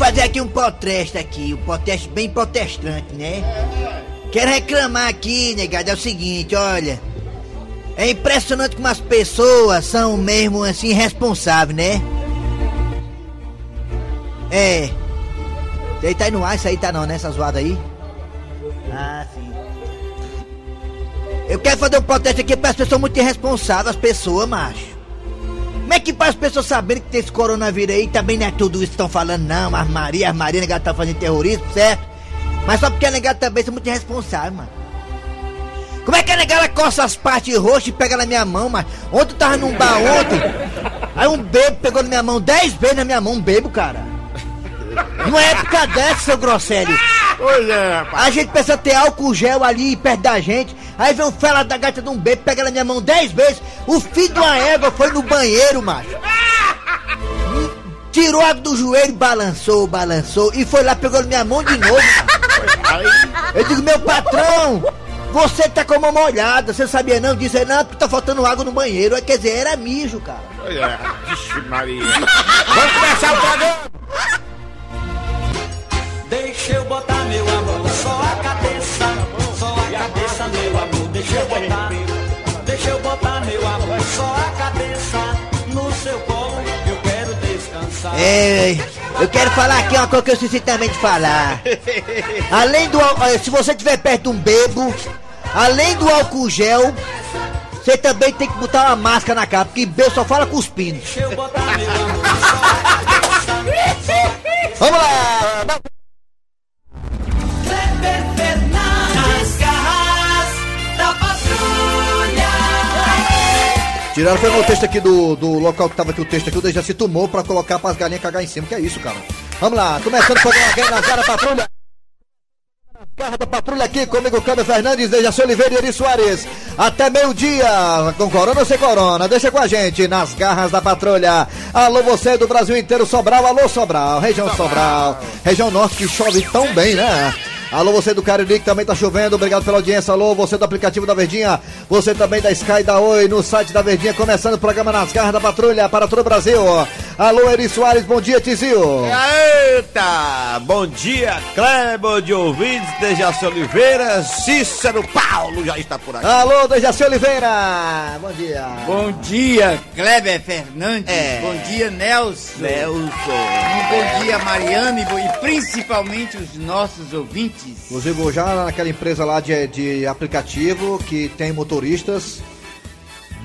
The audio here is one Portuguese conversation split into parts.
fazer aqui um proteste aqui, um protesto bem protestante, né? Quero reclamar aqui, negado, é o seguinte, olha. É impressionante como as pessoas são mesmo assim responsáveis, né? É. Isso aí tá aí no ar, isso aí tá não, né? Essa zoada aí. Ah, sim. Eu quero fazer um protesto aqui para as pessoas muito irresponsáveis, as pessoas, macho. Como é que para as pessoas saberem que tem esse coronavírus aí também não é tudo isso que estão falando, não. As Maria, as Maria, negado tá fazendo terrorismo, certo? Mas só porque a negada também são muito irresponsáveis, mano. Como é que a negada coça as partes roxas e pega na minha mão, mano? Ontem eu tava num bar ontem. Aí um bebo pegou na minha mão, dez vezes na minha mão, um bebo, cara. Numa época dessa, seu grosselho. Pois é, rapaz. A gente precisa ter álcool gel ali perto da gente. Aí vem o fela da gata de um bebo, pega na minha mão dez vezes. O filho de uma égua foi no banheiro, macho. Tirou a água do joelho, balançou, balançou. E foi lá, pegou na minha mão de novo, macho. Eu digo, meu patrão, você tá com a mão molhada, você sabia não? Dizer, não, porque tá faltando água no banheiro. Quer dizer, era mijo, cara. É. Vixe, Maria. Vamos começar o programa. Deixa eu botar meu amor, só a cabeça, só a cabeça, meu amor. Deixa eu botar, deixa eu botar meu amor, só a cabeça no seu colo. Eu quero descansar. É, eu quero falar aqui uma coisa que eu esqueci também de falar. Além do se você estiver perto de um bebo, além do álcool gel, você também tem que botar uma máscara na cara, porque bebo só fala cuspindo. Deixa eu Tiraram foi o texto aqui do, do local que tava aqui o texto aqui, o Dejaci tomou pra colocar pras galinhas cagar em cima. Que é isso, cara? Vamos lá, começando o programa aqui na Cara Patrulha. Carro da patrulha aqui comigo, Câmbio Fernandes, Dejaci Oliveira e Eri Soares. Até meio-dia, com corona ou sem corona, deixa com a gente nas garras da patrulha. Alô, você do Brasil inteiro, Sobral, alô, Sobral, região Sobral, região norte que chove tão bem, né? Alô, você do Cariri que também tá chovendo, obrigado pela audiência. Alô, você do aplicativo da Verdinha, você também da Sky da Oi, no site da Verdinha, começando o programa nas garras da patrulha para todo o Brasil. Alô, Eri Soares, bom dia, Tizio. Eita! Bom dia, Kleber de ouvintes, Dejaci Oliveira, Cícero Paulo já está por aqui. Alô, Dejaci Oliveira, bom dia. Bom dia, Kleber Fernandes. É. Bom dia, Nelson. Nelson. Um bom dia, Mariana e bo- e principalmente os nossos ouvintes. Inclusive, vou já naquela empresa lá de, de aplicativo que tem motoristas.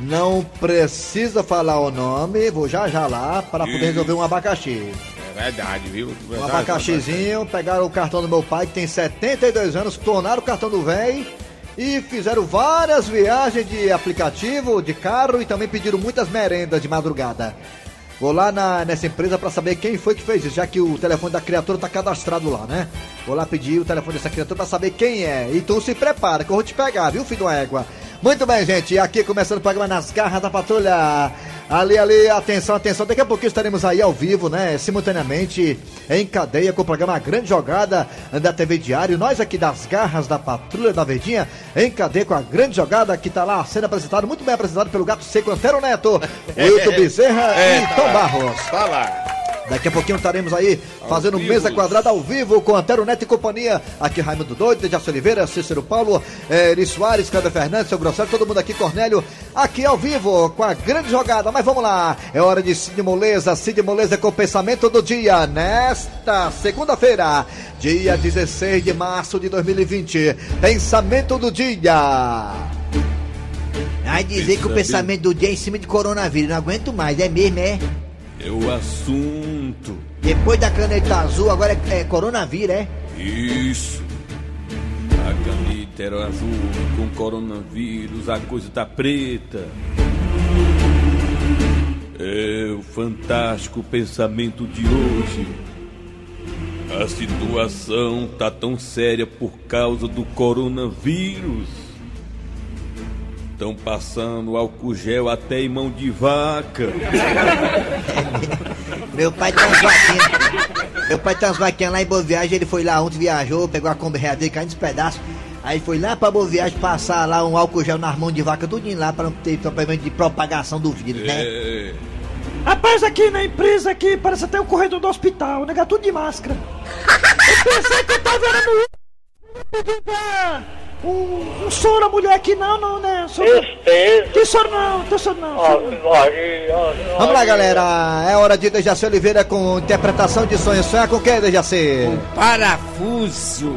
Não precisa falar o nome, vou já já lá para poder resolver um abacaxi. É verdade, viu? Um Verdade, abacaxizinho, pegaram o cartão do meu pai, que tem 72 anos, tornaram o cartão do velho e fizeram várias viagens de aplicativo, de carro e também pediram muitas merendas de madrugada. Vou lá na- nessa empresa para saber quem foi que fez isso, já que o telefone da criatura tá cadastrado lá, né? Vou lá pedir o telefone dessa criatura para saber quem é. Então se prepara que eu vou te pegar, viu, filho da égua? Muito bem, gente. Aqui começando o programa nas garras da patrulha. Ali, ali, atenção, atenção. Daqui a pouquinho estaremos aí ao vivo, né? Simultaneamente em cadeia com o programa Grande Jogada da TV Diário. Nós aqui das garras da Patrulha da Verdinha, em cadeia com a grande jogada que tá lá sendo apresentado, muito bem apresentado pelo Gato Seco Antero Neto, Wilton Bezerra É, e tá Tom lá. Barros. Tá lá. Daqui a pouquinho estaremos aí fazendo mesa quadrada ao vivo com Antero Neto e companhia. Aqui Raimundo Doido, Dejaci Oliveira, Cícero Paulo, eh, Eri Soares, Cláudio Fernandes, seu Grosselho, todo mundo aqui, Cornélio, aqui ao vivo com a grande jogada. Mas vamos lá, é hora de Cid Moleza, Cid Moleza com o pensamento do dia nesta segunda-feira, dia 16 de março de 2020. Pensamento do dia. Vai dizer que o pensamento do dia é em cima de coronavírus. Não aguento mais, é mesmo, é? É o assunto. Depois da caneta azul, agora é, é coronavírus, é? Isso. A caneta era azul com coronavírus, a coisa tá preta. É o fantástico pensamento de hoje. A situação tá tão séria por causa do coronavírus. Estão passando álcool gel até em mão de vaca. Meu pai tem umas vaquinhas. Meu pai tem umas vaquinhas lá em Boa Viagem. Ele foi lá ontem, viajou, pegou a Kombi Real dele, caindo nos pedaços. Aí foi lá pra Boa Viagem passar lá um álcool gel nas mãos de vaca, tudinho lá pra não ter problema de propagação do vírus, né? É. Rapaz, aqui na empresa aqui, parece até o corredor do hospital, nega tudo de máscara. Eu pensei que eu tava vendo um, um soro a mulher aqui, não, não, né? Soro, Tristeza. tem soro não, tem soro não. Vamos lá, galera. É hora de Dejaci Oliveira com interpretação de sonhos. Sonha com quem, Dejaci? Parafuso.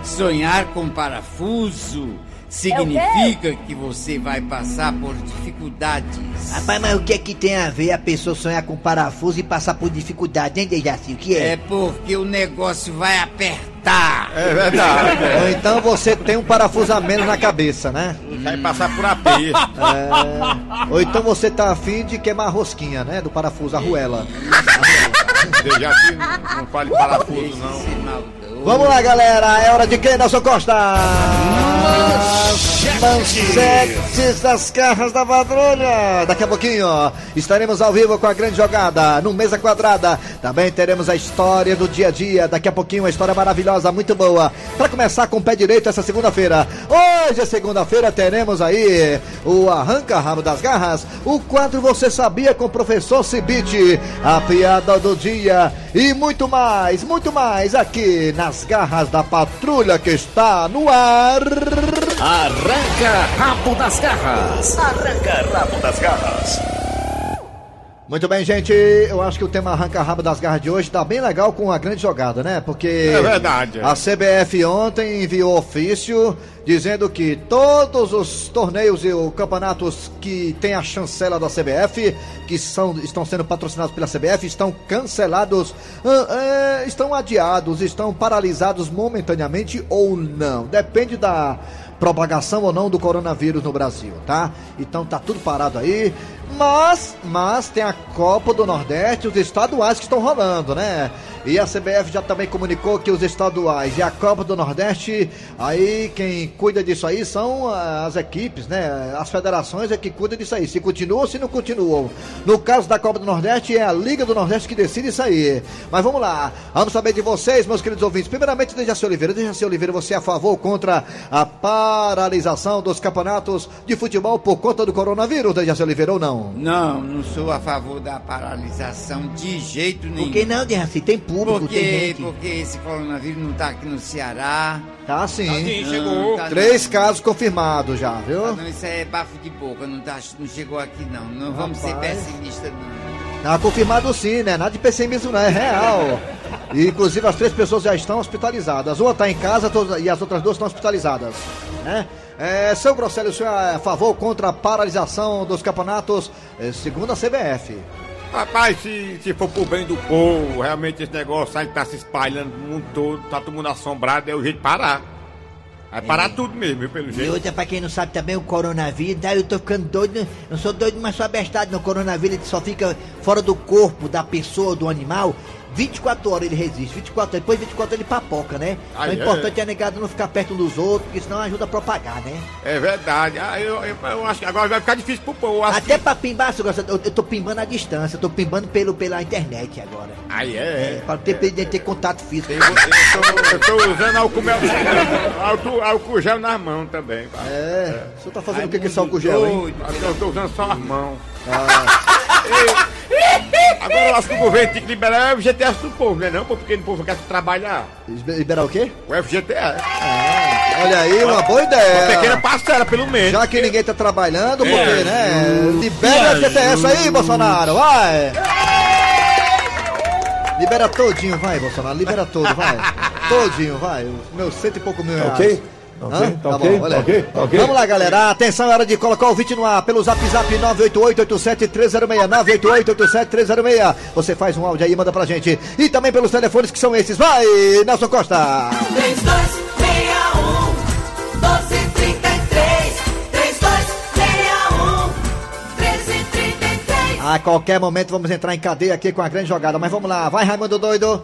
É, Sonhar com parafuso significa que você vai passar por dificuldades. Rapaz, mas o que é que tem a ver a pessoa sonhar com parafuso e passar por dificuldade, hein, Dejaci? O que É é? porque o negócio vai apertar. É verdade. Ou então você tem um parafuso a menos na cabeça, né? Vai passar por apeia. É. Ou então você tá afim de queimar a rosquinha, né? Do parafuso, a arruela. Já que não, não fale parafuso, não. Vamos lá, galera. É hora de quem, Nelson Costa? Manchetes das carras da patrulha. Daqui a pouquinho estaremos ao vivo com a grande jogada no Mesa Quadrada. Também teremos a história do dia a dia. Daqui a pouquinho uma história maravilhosa, muito boa. Para começar com o pé direito essa segunda-feira. Hoje segunda-feira, teremos aí o Arranca Rabo das Garras, o quadro Você Sabia com o professor Cibite, a piada do dia e muito mais, muito mais aqui nas garras da patrulha que está no ar. Arranca rabo das garras. Arranca rabo das garras. Muito bem, gente. Eu acho que o tema Arranca Rabo das Garras de hoje tá bem legal com a grande jogada, né? Porque. É verdade, é. A CBF ontem enviou ofício dizendo que todos os torneios e os campeonatos que têm a chancela da CBF, que são, estão sendo patrocinados pela CBF, estão cancelados, é, estão adiados, estão paralisados momentaneamente ou não. Depende da propagação ou não do coronavírus no Brasil, tá? Então tá tudo parado aí. Mas, mas tem a Copa do Nordeste, os estaduais que estão rolando, né? E a CBF já também comunicou que os estaduais e a Copa do Nordeste, aí quem cuida disso aí são ah, as equipes, né? As federações é que cuidam disso aí, se continuam ou se não continuam. No caso da Copa do Nordeste, é a Liga do Nordeste que decide isso aí. Mas vamos lá, vamos saber de vocês, meus queridos ouvintes. Primeiramente, Dejaci Oliveira. Dejaci Oliveira, você é a favor ou contra a paralisação dos campeonatos de futebol por conta do coronavírus, Dejaci Oliveira, ou não? Não, não sou a favor da paralisação de jeito nenhum. Por que não, Dejaci? Tem público, Porque, porque esse coronavírus não tá aqui no Ceará. Tá sim. Sim, Não, chegou. tá Três casos confirmados já, viu? Não, não, isso é bafo de boca, não, tá, não chegou aqui não. Não vamos ser Rapaz. pessimistas não. Tá confirmado sim, né? Nada de pessimismo não, é real. E, inclusive as três pessoas já estão hospitalizadas. Uma está em casa e as outras duas estão hospitalizadas, né? É, seu Grosselio, o senhor é a favor ou contra a paralisação dos campeonatos, é, segundo a CBF? Rapaz, se, se for pro bem do povo, realmente esse negócio aí tá se espalhando no mundo todo, tá todo mundo assombrado, é o jeito de parar. Vai parar tudo mesmo, viu, pelo E jeito. outra, pra quem não sabe também, o coronavírus, daí eu tô ficando doido, não sou doido, mas sou abestado no coronavírus, ele só fica fora do corpo da pessoa, do animal, 24 horas ele resiste, 24 horas, depois de 24 horas ele papoca, né? Ah, o é? importante é negado não ficar perto dos outros, porque senão ajuda a propagar, né? É verdade. Ah, eu, eu, eu acho que agora vai ficar difícil pro povo. Assim. Até pra pimbar, eu, eu tô pimbando à distância, eu tô pimbando pelo, pela internet agora. Aí É, é. pra ter, ter, ter contato físico. Eu, eu, tô, eu tô usando álcool, mel, álcool, álcool gel nas mãos também. pá. É, o senhor tá fazendo Ai, o que com esse mundo álcool gel, hein? Eu tô usando só as mãos. Eu- Agora acho que o governo tem que liberar o FGTS do povo, né? Não, porque o povo quer trabalhar. Liberar o quê? O FGTS. Olha aí, uma boa Uma pequena ideia. parcela, pelo menos. Já que ninguém tá trabalhando, porque, É, né? Libera o FGTS aí, Bolsonaro, vai! Libera todinho, vai, Bolsonaro, libera todo, vai. Todinho, vai. Meus cento e pouco mil reais. ok? Hã? Ok, tá Tá ok, bom, olha. tá ok, tá ok. Vamos lá, galera. Atenção, é hora de colocar o vídeo no ar pelo zap zap 988-87306. 988-87306. Você faz um áudio aí e manda pra gente. E também pelos telefones que são esses. Vai, Nelson Costa. 3261 1233 3261 1333 A qualquer momento vamos entrar em cadeia aqui com a grande jogada. Mas vamos lá, vai, Raimundo Doido.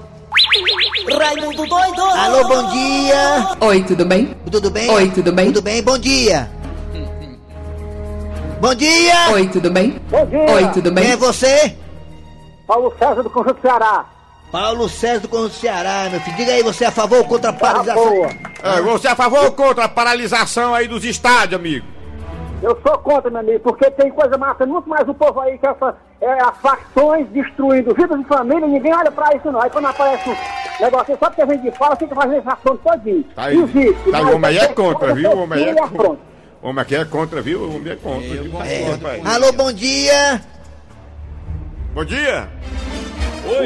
Raimundo doido! Alô, bom dia! Oi, tudo bem? Tudo bem? Oi, tudo bem? Tudo bem, bom dia! Bom dia! Oi, tudo bem? Bom dia! Oi, tudo Quem é bem? você? Paulo César do Conjunto Ceará. Paulo César do Conjunto Ceará, meu filho. Diga aí, você é a favor ou contra a Tá paralisação? boa. É, você é a favor ou contra a paralisação aí dos estádios, amigo? Eu sou contra, meu amigo, porque tem coisa matando muito mais o povo aí que essa, é, as facções destruindo vidas de família, ninguém olha pra isso não. Aí quando aparece um negócio só porque a gente fora, fica fazendo esse assunto todinho. Tá aí, Existe, tá, mas o homem aí é tem contra, viu? O homem é que é contra. O homem aqui é contra, viu? O homem é contra. viu? Tá contra aí. Alô, bom dia. Bom dia.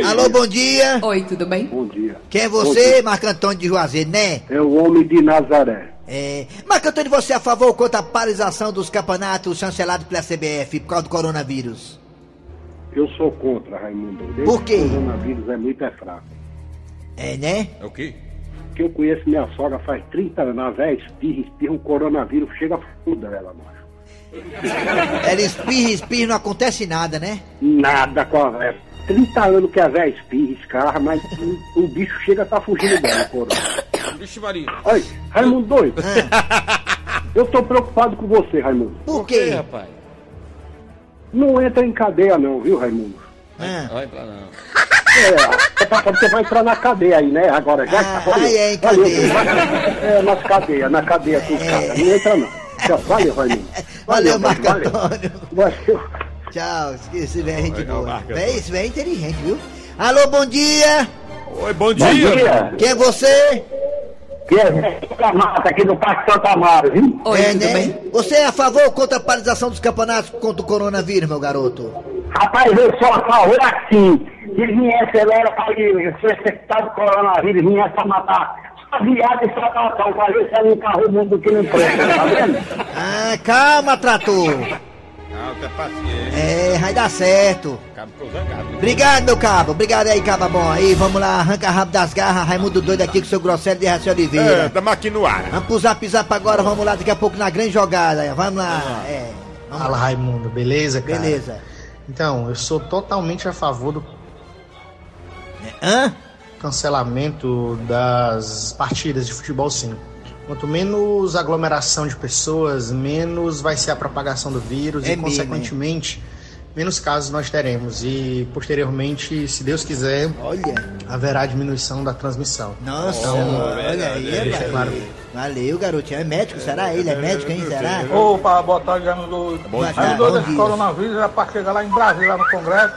Alô, bom dia. Oi, tudo bem? Bom dia. Quem é você, Marco Antônio de Juazeiro, né? É o homem de Nazaré. É. Marco Antônio, você é a favor ou contra a paralisação dos campeonatos chancelados pela CBF por causa do coronavírus? Eu sou contra, Raimundo. Desde Por quê? O coronavírus é muito é fraco. É, né? É o quê? Que eu conheço minha sogra faz 30 anos, a velha espirra, espirra um coronavírus, chega a fuder ela, macho. Ela espirra, espirra, não acontece nada, né? Nada com a velha. 30 anos que a velha espirra, escarra, mas o, o bicho chega a tá fugindo dela, corona. Vixe, Maria. Olha, Raimundo doido. Eu tô preocupado com você, Raimundo. Por quê? rapaz? Não entra em cadeia não, viu, Raimundo? Ah, Vai pra não. É, você tá vai entrar na cadeia aí, né? Agora já. Ah, valeu, aí é, em valeu. cadeia. É, nas cadeias, na cadeia com os caras. Não entra não. Tchau, valeu, Raimundo. Valeu, Marco valeu. Antônio. Valeu. Tchau, esqueci, velho, gente Legal, boa. Esse velho é inteligente, viu? Alô, bom dia. Oi, bom dia. Quem é você? Que é Santa Mata, aqui do Parque Santa Amaro, viu? Oi, é, né? bem? Você é a favor ou contra a paralisação dos campeonatos contra o coronavírus, meu garoto? Rapaz, eu sou a favor assim. Se viesse, ela era para ser secretário do coronavírus, viesse para matar só viado e só tatão, para ver se ela encarrou o mundo que não presta, tá vendo? Ah, calma, trator. Tem paciência. É, vai dar certo. Cabo zangado. Obrigado, meu cabo. Obrigado aí, caba bom. Aí, vamos lá, arranca rabo das garras. Raimundo doido aqui com seu Grosselho de Raci É, Oliveira. tamo aqui no ar. Vamos pro zap zap agora, vamos lá, daqui a pouco na grande jogada. Vamos lá. É, vamos Fala lá. Raimundo, beleza, cara? Beleza. Então, eu sou totalmente a favor do Hã? cancelamento das partidas de futebol sim. Quanto menos aglomeração de pessoas, menos vai ser a propagação do vírus É e, mesmo, consequentemente, menos casos nós teremos. E, posteriormente, se Deus quiser, Olha. haverá diminuição da transmissão. Nossa, Então, olha aí, deixa valeu. claro. Valeu, garotinho. É médico, será? Ele é médico, hein? Será? Opa, boa tarde, Raimundo. Boa tarde, bom desse coronavírus era pra chegar lá em Brasília, lá no Congresso,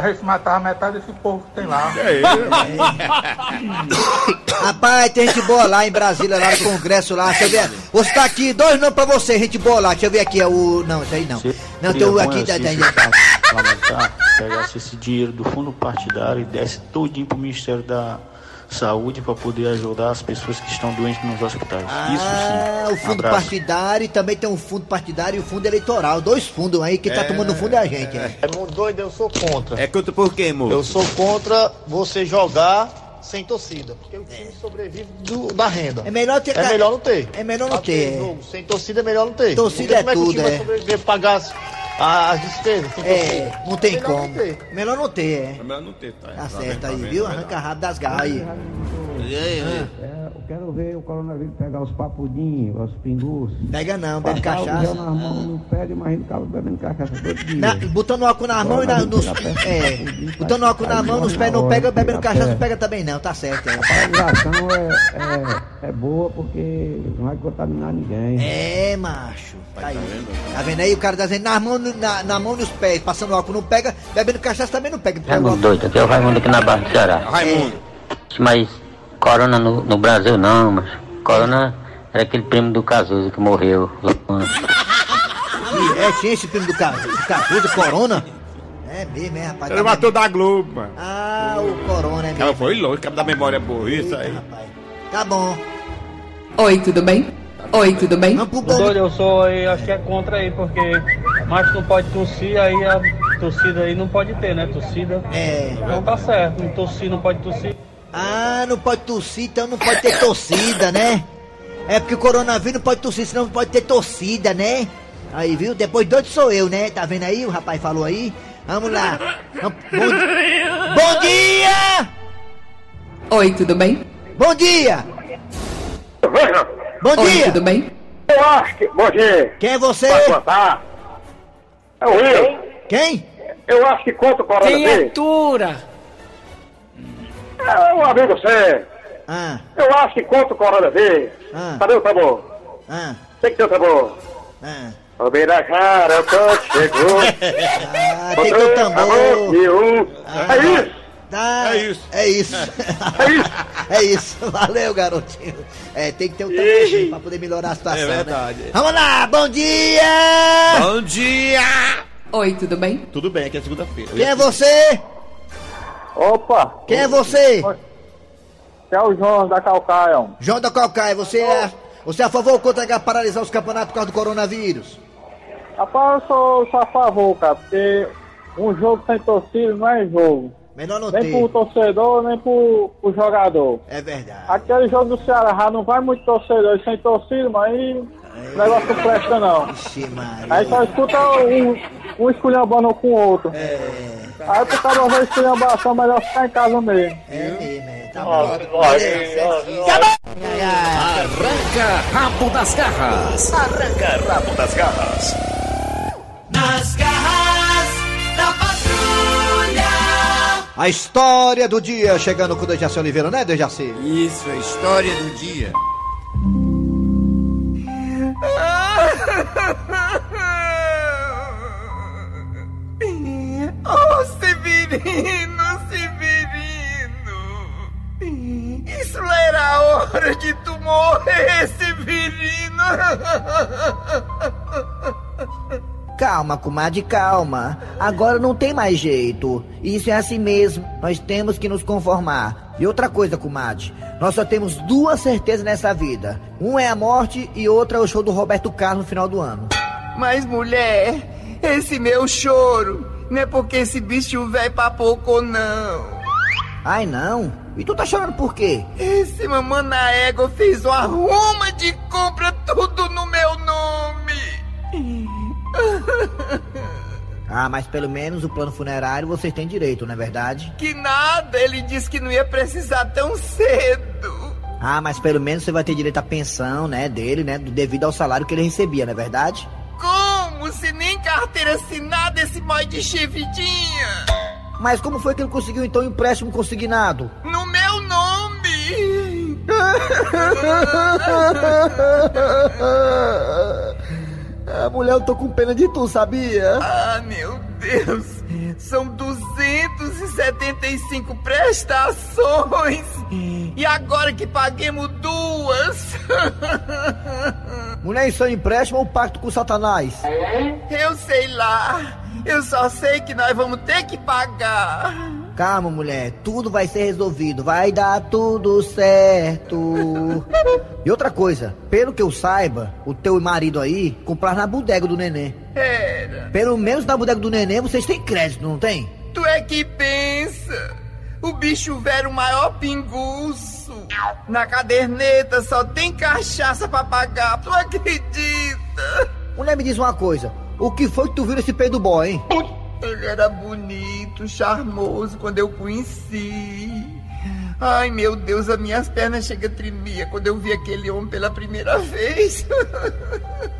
vai se matar metade desse povo que tem lá. É ele, Rapaz, tem gente boa lá em Brasília, lá no Congresso lá. Deixa eu ver. Você tá aqui, dois não pra você, gente boa lá. Deixa eu ver aqui, é o. Não, isso aí não. Não, tem o aqui da. da- parlamentar pegasse esse dinheiro do fundo partidário e desse todinho pro Ministério da Saúde para poder ajudar as pessoas que estão doentes nos hospitais. Isso Ah, sim. o fundo Abraço. partidário e também tem um fundo partidário e o fundo eleitoral. Dois fundos aí, quem tá tomando fundo é a gente. É. É muito doido, eu sou contra. É contra por quê, moço? Eu sou contra você jogar sem torcida, porque o time sobrevive do- da renda. É melhor ter. É melhor não ter. É melhor não Pra ter. jogo sem torcida é melhor não ter. Torcida Porque é como tudo, é que o time é. vai sobreviver pagar as, as despesas É, não tem Melhor como. não ter. Melhor não ter, é. É melhor não ter, tá? Tá certo aí, viu? Arranca rabo das garras aí. É, eu quero ver o coronavírus pegar os papudinhos, os pingus. Pega não, bebe Passar o cachaça. gel nas mãos, não pega, imagina o cara bebendo cachaça todo dia. Na, botando álcool na mão e na, nos. É, botando álcool na mão, nos pés não pega, bebendo cachaça não pega também não, tá certo. É. A paralisação é, é, é boa porque não vai contaminar ninguém. É, macho. Tá aí. Tá vendo aí? O cara tá dizendo na mão, na, na mão e nos pés, passando álcool não pega, bebendo cachaça também não pega. Pega Raimundo doido, aqui é o Raimundo aqui na Barra do Ceará. Raimundo. Mas Corona no, no Brasil não, mas Corona era aquele primo do Cazuza que morreu. É, tinha esse primo do Cazuza, Corona? É mesmo, é, rapaz. Ele tá matou da Globo, mano. Ah, o Corona é mesmo. foi longe, cara da memória boa, isso aí. Tá bom. Oi, tudo bem? Oi, tudo bem? Doido, eu sou aí, acho que é contra aí, porque macho não pode tossir, aí a torcida aí não pode ter, né? Torcida. É. Então tá certo, não tossir, não pode tossir. Ah, não pode tossir, então não pode ter torcida, né? É porque o coronavírus não pode tossir, senão não pode ter torcida, né? Aí, viu? Depois doido sou eu, né? Tá vendo aí? O rapaz falou aí. Vamos lá. Vamos- Bom, bom dia! Oi, tudo bem? Bom dia! Bom Oi, dia! tudo bem? Eu acho que. Bom dia. Quem é você? É o Will. Quem? Eu acho que contra o coronavírus. Criatura! É um amigo você. Ah, Eu acho que contra o coronavírus. Ah. Cadê o tambor? ah, Tem que ter o tambor. ah. O Birajara, o Toque chegou. Ah, tem que ter o tambor. E um. Ah, É isso. Tá. É isso. É isso. É isso. Valeu, garotinho. É, tem que ter o tamborzinho pra poder melhorar a situação. É verdade. Né? Vamos lá, bom dia! Bom dia! Oi, tudo bem? Tudo bem, aqui é segunda-feira. Quem é você? Opa! Quem é você? É o João da Calcaia. João da Calcaia, você é, você é a favor ou contra paralisar os campeonatos por causa do coronavírus? Rapaz, eu sou, sou a favor, cara, porque um jogo sem torcida não é jogo. Melhor não nem ter. pro torcedor, nem pro, pro jogador. É verdade. Aquele jogo do Ceará já não vai muito torcedor sem torcida, mas aí o negócio não presta não. Ixi, Maria. Aí só escuta um, um esculhambando com o outro. É. Aí pro cara ver esculhambação, melhor ficar em casa mesmo. É mesmo, é. Tá bom. Arranca rabo das garras. Arranca rabo das garras. Nas garras da patrulha. A história do dia chegando com o Dejaci Oliveira, né, Dejaci? Isso, a história do dia. Oh, Severino, Severino! Isso era a hora de tu morrer, Severino! Calma, comadre, calma. Agora não tem mais jeito. Isso é assim mesmo. Nós temos que nos conformar. E outra coisa, comadre. Nós só temos duas certezas nessa vida. Um é a morte e outra é o show do Roberto Carlos no final do ano. Mas, mulher, esse meu choro não é porque esse bicho velho papocou, não. Ai, não? E tu tá chorando por quê? Esse mamãe na égua fez uma ruma de compra tudo no meu nome. Ah, mas pelo menos o plano funerário vocês têm direito, não é verdade? Que nada, ele disse que não ia precisar tão cedo. Ah, mas pelo menos você vai ter direito à pensão, né, dele, né, devido ao salário que ele recebia, não é verdade? Como se nem carteira assinada esse boy de chifidinha? Mas como foi que ele conseguiu então o empréstimo consignado? No meu nome! Ah, mulher, eu tô com pena de tu, sabia? Ah, meu Deus! São 275 prestações! E agora que paguemos duas! Mulher, isso é um empréstimo ou pacto com Satanás? Eu sei lá! Eu só sei que nós vamos ter que pagar! Calma, mulher, tudo vai ser resolvido, vai dar tudo certo. E outra coisa, pelo que eu saiba, o teu marido aí comprar na bodega do neném. Era! Pelo menos na bodega do neném vocês têm crédito, não tem? Tu é que pensa! O bicho velho o maior pinguço! Na caderneta só tem cachaça pra pagar, tu acredita? Mulher, me diz uma coisa, o que foi que tu viu nesse peido boy, hein? Ele era bonito, charmoso quando eu conheci. Ai, meu Deus, as minhas pernas chegam a tremer quando eu vi aquele homem pela primeira vez.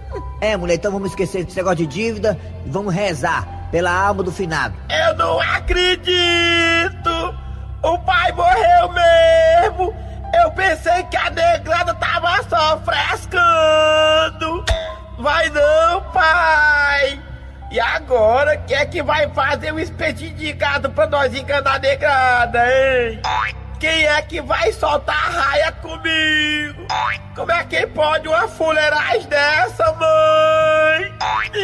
É, mulher, então vamos esquecer desse negócio de dívida e vamos rezar pela alma do finado. Eu não acredito! O pai morreu mesmo! Eu pensei que a negrada tava só frescando! Vai não, pai! E agora, quem é que vai fazer o espetinho de gado pra nós enganar negrada, hein? Quem é que vai soltar a raia comigo? Como é que pode uma fuleiragem dessa, mãe? Ih,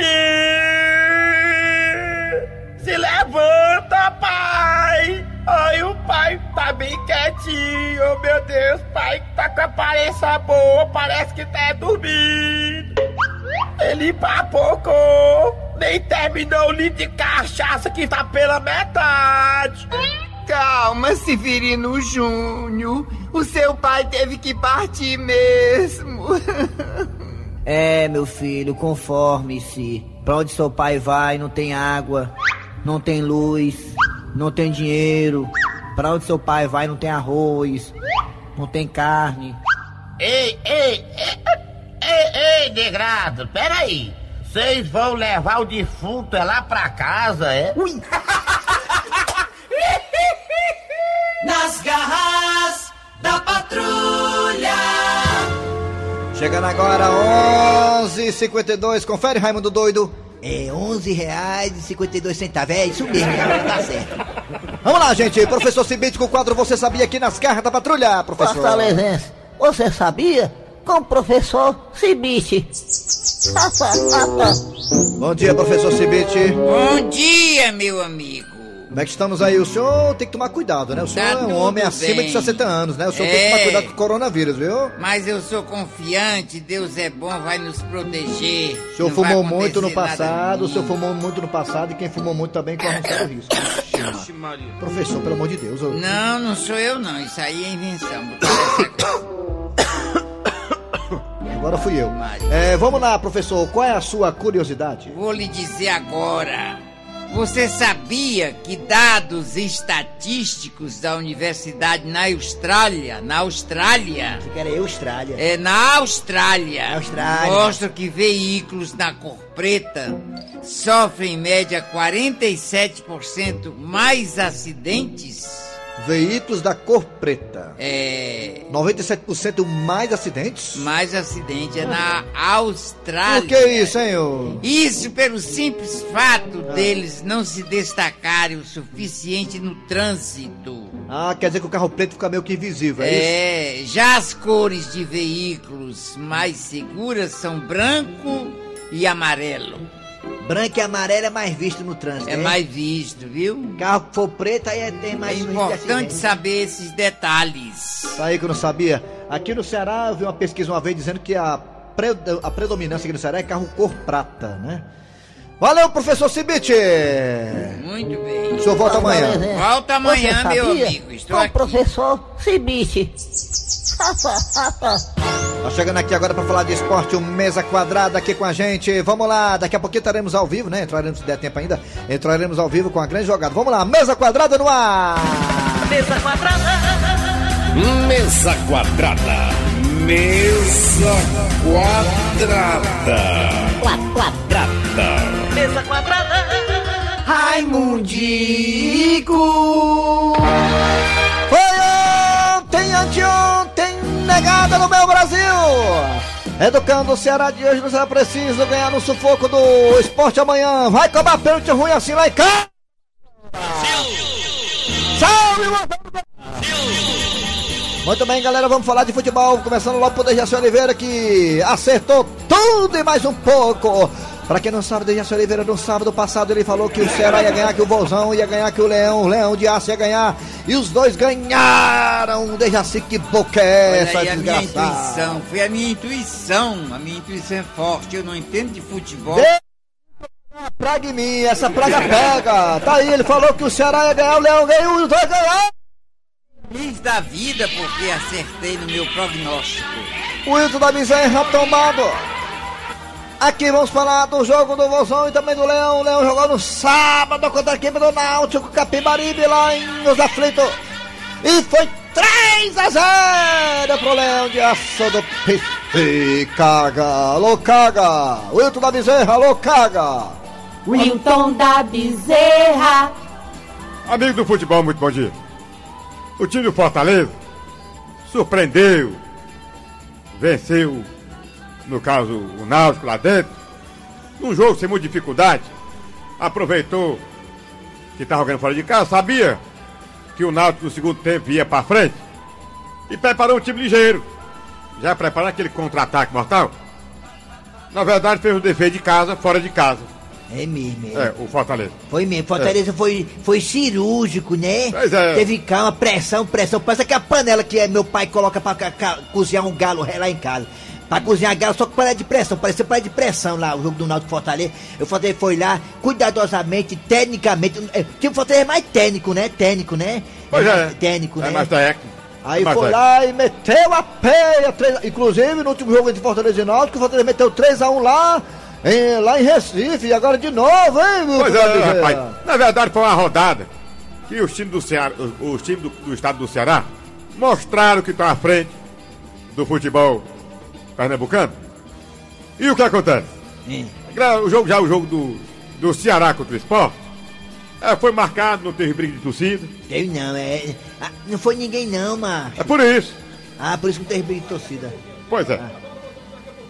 Se levanta, pai! Ai, o pai tá bem quietinho, oh, meu Deus, pai tá com a aparência boa, parece que tá dormindo. Ele papocou, nem terminou o litro de cachaça que tá pela metade. Calma, Severino Júnior, o seu pai teve que partir mesmo. É, meu filho, conforme-se. Pra onde seu pai vai, não tem água, não tem luz, não tem dinheiro. Pra onde seu pai vai, não tem arroz, não tem carne. Ei, ei, ei, ei, ei, degrado, peraí. Vocês vão levar o defunto é lá pra casa, é? Ui! Nas garras da patrulha. Chegando agora, 11h52. Confere, Raimundo Doido. É 11 reais e 52 centavos. É isso mesmo, tá certo. Vamos lá, gente. Professor Cibite com o quadro Você Sabia aqui nas garras da patrulha, professor. Fortalezense, você sabia? Com o professor Cibite. Bom dia, professor Cibite. Bom dia, meu amigo. Como é que estamos aí? O senhor tem que tomar cuidado, né? O senhor Tá é um homem tudo acima bem. de 60 anos, né? O senhor tem que É. tomar cuidado com o coronavírus, viu? Mas eu sou confiante, Deus é bom, vai nos proteger. O senhor Não fumou muito no passado, o senhor fumou muito no passado e quem fumou muito também corre um sério risco. Professor, pelo amor de Deus. eu- Não, não sou eu não, isso aí é invenção. Agora fui eu. É, vamos lá, professor. Qual é a sua curiosidade? Vou lhe dizer agora. Você sabia que dados estatísticos da universidade na Austrália, na Austrália, quer é Austrália? é na Austrália, Austrália. mostram que veículos na cor preta sofrem em média 47% mais acidentes. Veículos da cor preta. É. 97% mais acidentes? Mais acidente é na Austrália. Por que isso, hein, ô? Isso pelo simples fato deles não se destacarem o suficiente no trânsito. Ah, quer dizer que o carro preto fica meio que invisível, é, isso? É, já as cores de veículos mais seguras são branco e amarelo. Branco e amarelo é mais visto no trânsito. É né? mais visto, viu? Carro que for preto aí é- tem É mais de importante saber esses detalhes. Isso aí que eu não sabia. Aqui no Ceará eu vi uma pesquisa uma vez dizendo que a, pre- a predominância aqui no Ceará é carro cor prata, né? Valeu, professor Cibite! Muito bem. O senhor volta amanhã. Volta amanhã, meu amigo. Estou Com o aqui. professor Cibite. Tá chegando aqui agora pra falar de esporte, o Mesa Quadrada aqui com a gente. Vamos lá, daqui a pouquinho estaremos ao vivo, né? Entraremos se der tempo ainda. Entraremos ao vivo com a grande jogada. Vamos lá, Mesa Quadrada no ar! Mesa quadrada. Mesa quadrada. Mesa quadrada. Quadrada. Mesa quadrada. Raimundico! Foi ontem, anteontem, negada no meu Brasil! Educando o Ceará de hoje, não será preciso ganhar no sufoco do esporte amanhã. Vai cobrar pênalti ruim assim lá em casa! Salve, Muito bem, galera, vamos falar de futebol. Começando logo por Dejaci Oliveira, que acertou tudo e mais um pouco. Pra quem não sabe, Dejaci Oliveira, no sábado passado, ele falou que o Ceará ia ganhar, que o Bolzão ia ganhar, que o Leão, o Leão de Aço ia ganhar. E os dois ganharam. Dejaci, que boca é Olha essa, aí a minha intuição, foi a minha intuição, a minha intuição é forte, eu não entendo de futebol. Praga em mim, essa praga pega. Tá aí, ele falou que o Ceará ia ganhar, o Leão ganhou, os dois ganharam. Feliz da vida porque acertei no meu prognóstico. O Hilton da Bezerra tombado. Aqui vamos falar do jogo do Vozão e também do Leão. O Leão jogou no sábado contra a equipe do Náutico Capibaribe lá em Os Aflitos. E foi 3 a 0 pro Leão de Aço do Pife. Caga, alô caga. O Hilton da Bezerra, alô caga. Wilton da Bezerra. Amigo do futebol, muito bom dia. O time do Fortaleza surpreendeu, venceu, no caso, o Náutico lá dentro, num jogo sem muita dificuldade. Aproveitou que estava jogando fora de casa, sabia que o Náutico no segundo tempo ia para frente e preparou um time ligeiro. Já preparando aquele contra-ataque mortal. Na verdade, fez o dever de casa, fora de casa. É mesmo, é. É, o Fortaleza. Foi mesmo, Fortaleza foi, foi cirúrgico, né? Pois é. Teve calma, pressão, pressão. Parece que a panela que é, meu pai coloca pra cozinhar um galo lá em casa. Pra cozinhar galo, só com panela de pressão. Parecia panela de pressão lá, o jogo do Náutico Fortaleza. O Fortaleza foi lá, cuidadosamente, tecnicamente. É, tipo, Fortaleza é mais técnico, né? Técnico, né? Pois é. mais Técnico, É né? mais técnico. Aí Mas foi é. lá e meteu a peia. três- Inclusive no último jogo entre Fortaleza e Náutico, o Fortaleza meteu 3x1 lá, em, lá em Recife. E agora de novo, hein, meu Pois é, rapaz. Na verdade, foi uma rodada que os times do Ceará, os, os times do, do estado do Ceará mostraram que estão à frente do futebol pernambucano. E o que acontece? Gra- O jogo, já o jogo do, do Ceará contra o Sport é, foi marcado, não teve briga de torcida. Teve não, é. ah, não foi ninguém não, macho. É por isso. Ah, por isso que não teve briga de torcida. Pois é.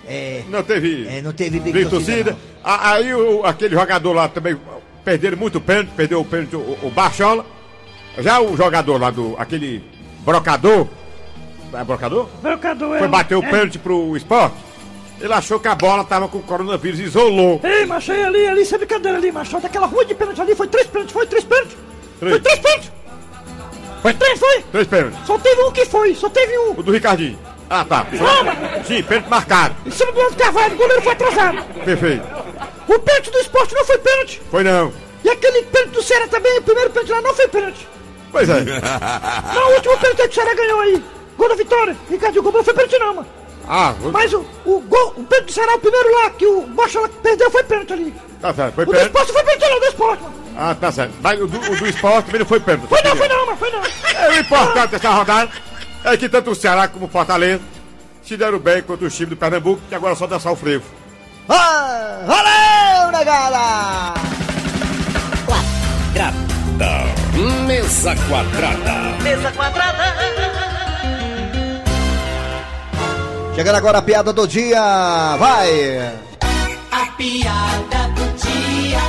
É. Não teve. É, não teve big big torcida, torcida. A- Aí o- aquele jogador lá também perderam muito pênalti, perdeu o pênalti o, o Bachola. Já o jogador lá do. aquele brocador. É brocador? Brocador é Foi bater o é. pênalti pro esporte. Ele achou que a bola tava com coronavírus, isolou. Ei, macho, aí ali, ali, sem brincadeira ali, macho. Daquela rua de pênalti ali, foi três pênaltis, foi três pênaltis. Três. Foi três pênaltis. Foi três, foi? Três pênaltis. Só teve um que foi, só teve um. O do Ricardinho. Ah, tá. Calma. Sim, pênalti marcado. Em cima do Carvalho, o goleiro foi atrasado. Perfeito. O pênalti do esporte não foi pênalti. Foi não. E aquele pênalti do Ceará também, o primeiro pênalti lá não foi pênalti. Pois é. Não, o último pênalti que o Ceará ganhou aí. Gol da vitória. Ricardinho cobrou, foi pênalti não, mano. Ah, Mas o, o gol, o pênalti do Ceará, o primeiro lá, que o Bocha perdeu, foi pênalti ali. tá certo. Foi O do pênalti. esporte foi pênalti não, o do esporte, mano. Ah, tá certo. Mas o do, o do esporte também não foi pênalti. Foi não, foi não, mano, foi não. É, o importante dessa rodada é que tanto o Ceará como o Fortaleza se deram bem contra o time do Pernambuco, que agora é só dançar o frevo. Ah, valeu, negada! Mesa quadrada. Mesa quadrada. Chegando agora a piada do dia, vai! A piada do dia.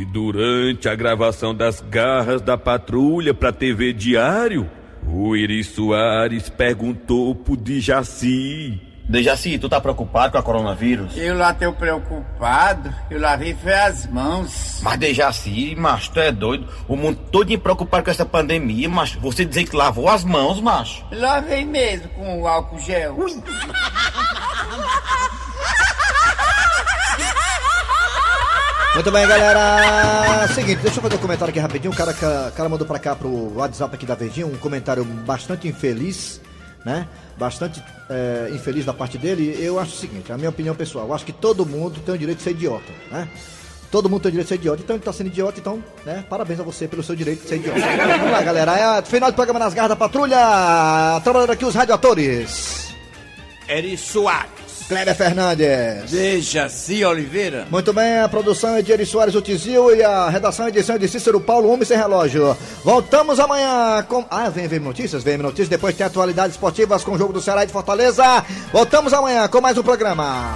E durante a gravação das garras da patrulha pra TV Diário, o Iri Soares perguntou pro Dijaci. Dejaci, tu tá preocupado com a coronavírus? Eu lá tô preocupado, eu lavei foi as mãos. Mas Dejaci, macho, tu é doido? O mundo todo preocupado com essa pandemia, macho. Você dizer que lavou as mãos, macho. Lavei mesmo com o álcool gel. Muito bem, galera. Seguinte, deixa eu fazer um comentário aqui rapidinho. O cara, o cara mandou pra cá pro WhatsApp aqui da Verdinha um comentário bastante infeliz, né? Bastante é, infeliz da parte dele. Eu acho o seguinte, a minha opinião pessoal, eu acho que todo mundo tem o direito de ser idiota, né? Todo mundo tem o direito de ser idiota, então ele tá sendo idiota, então, né? Parabéns a você pelo seu direito de ser idiota. Vamos lá, galera. É o final do programa nas garras da patrulha. Trabalhando aqui os radioatores. Eri Soares. Cléber Fernandes. Dejaci Oliveira. Muito bem, a produção é de Eri Soares, o Tizil, e a redação e edição é de Cícero Paulo, Homem Sem Relógio. Voltamos amanhã com... Ah, vem, vem notícias, vem notícias, depois tem atualidades esportivas com o jogo do Ceará e de Fortaleza. Voltamos amanhã com mais um programa.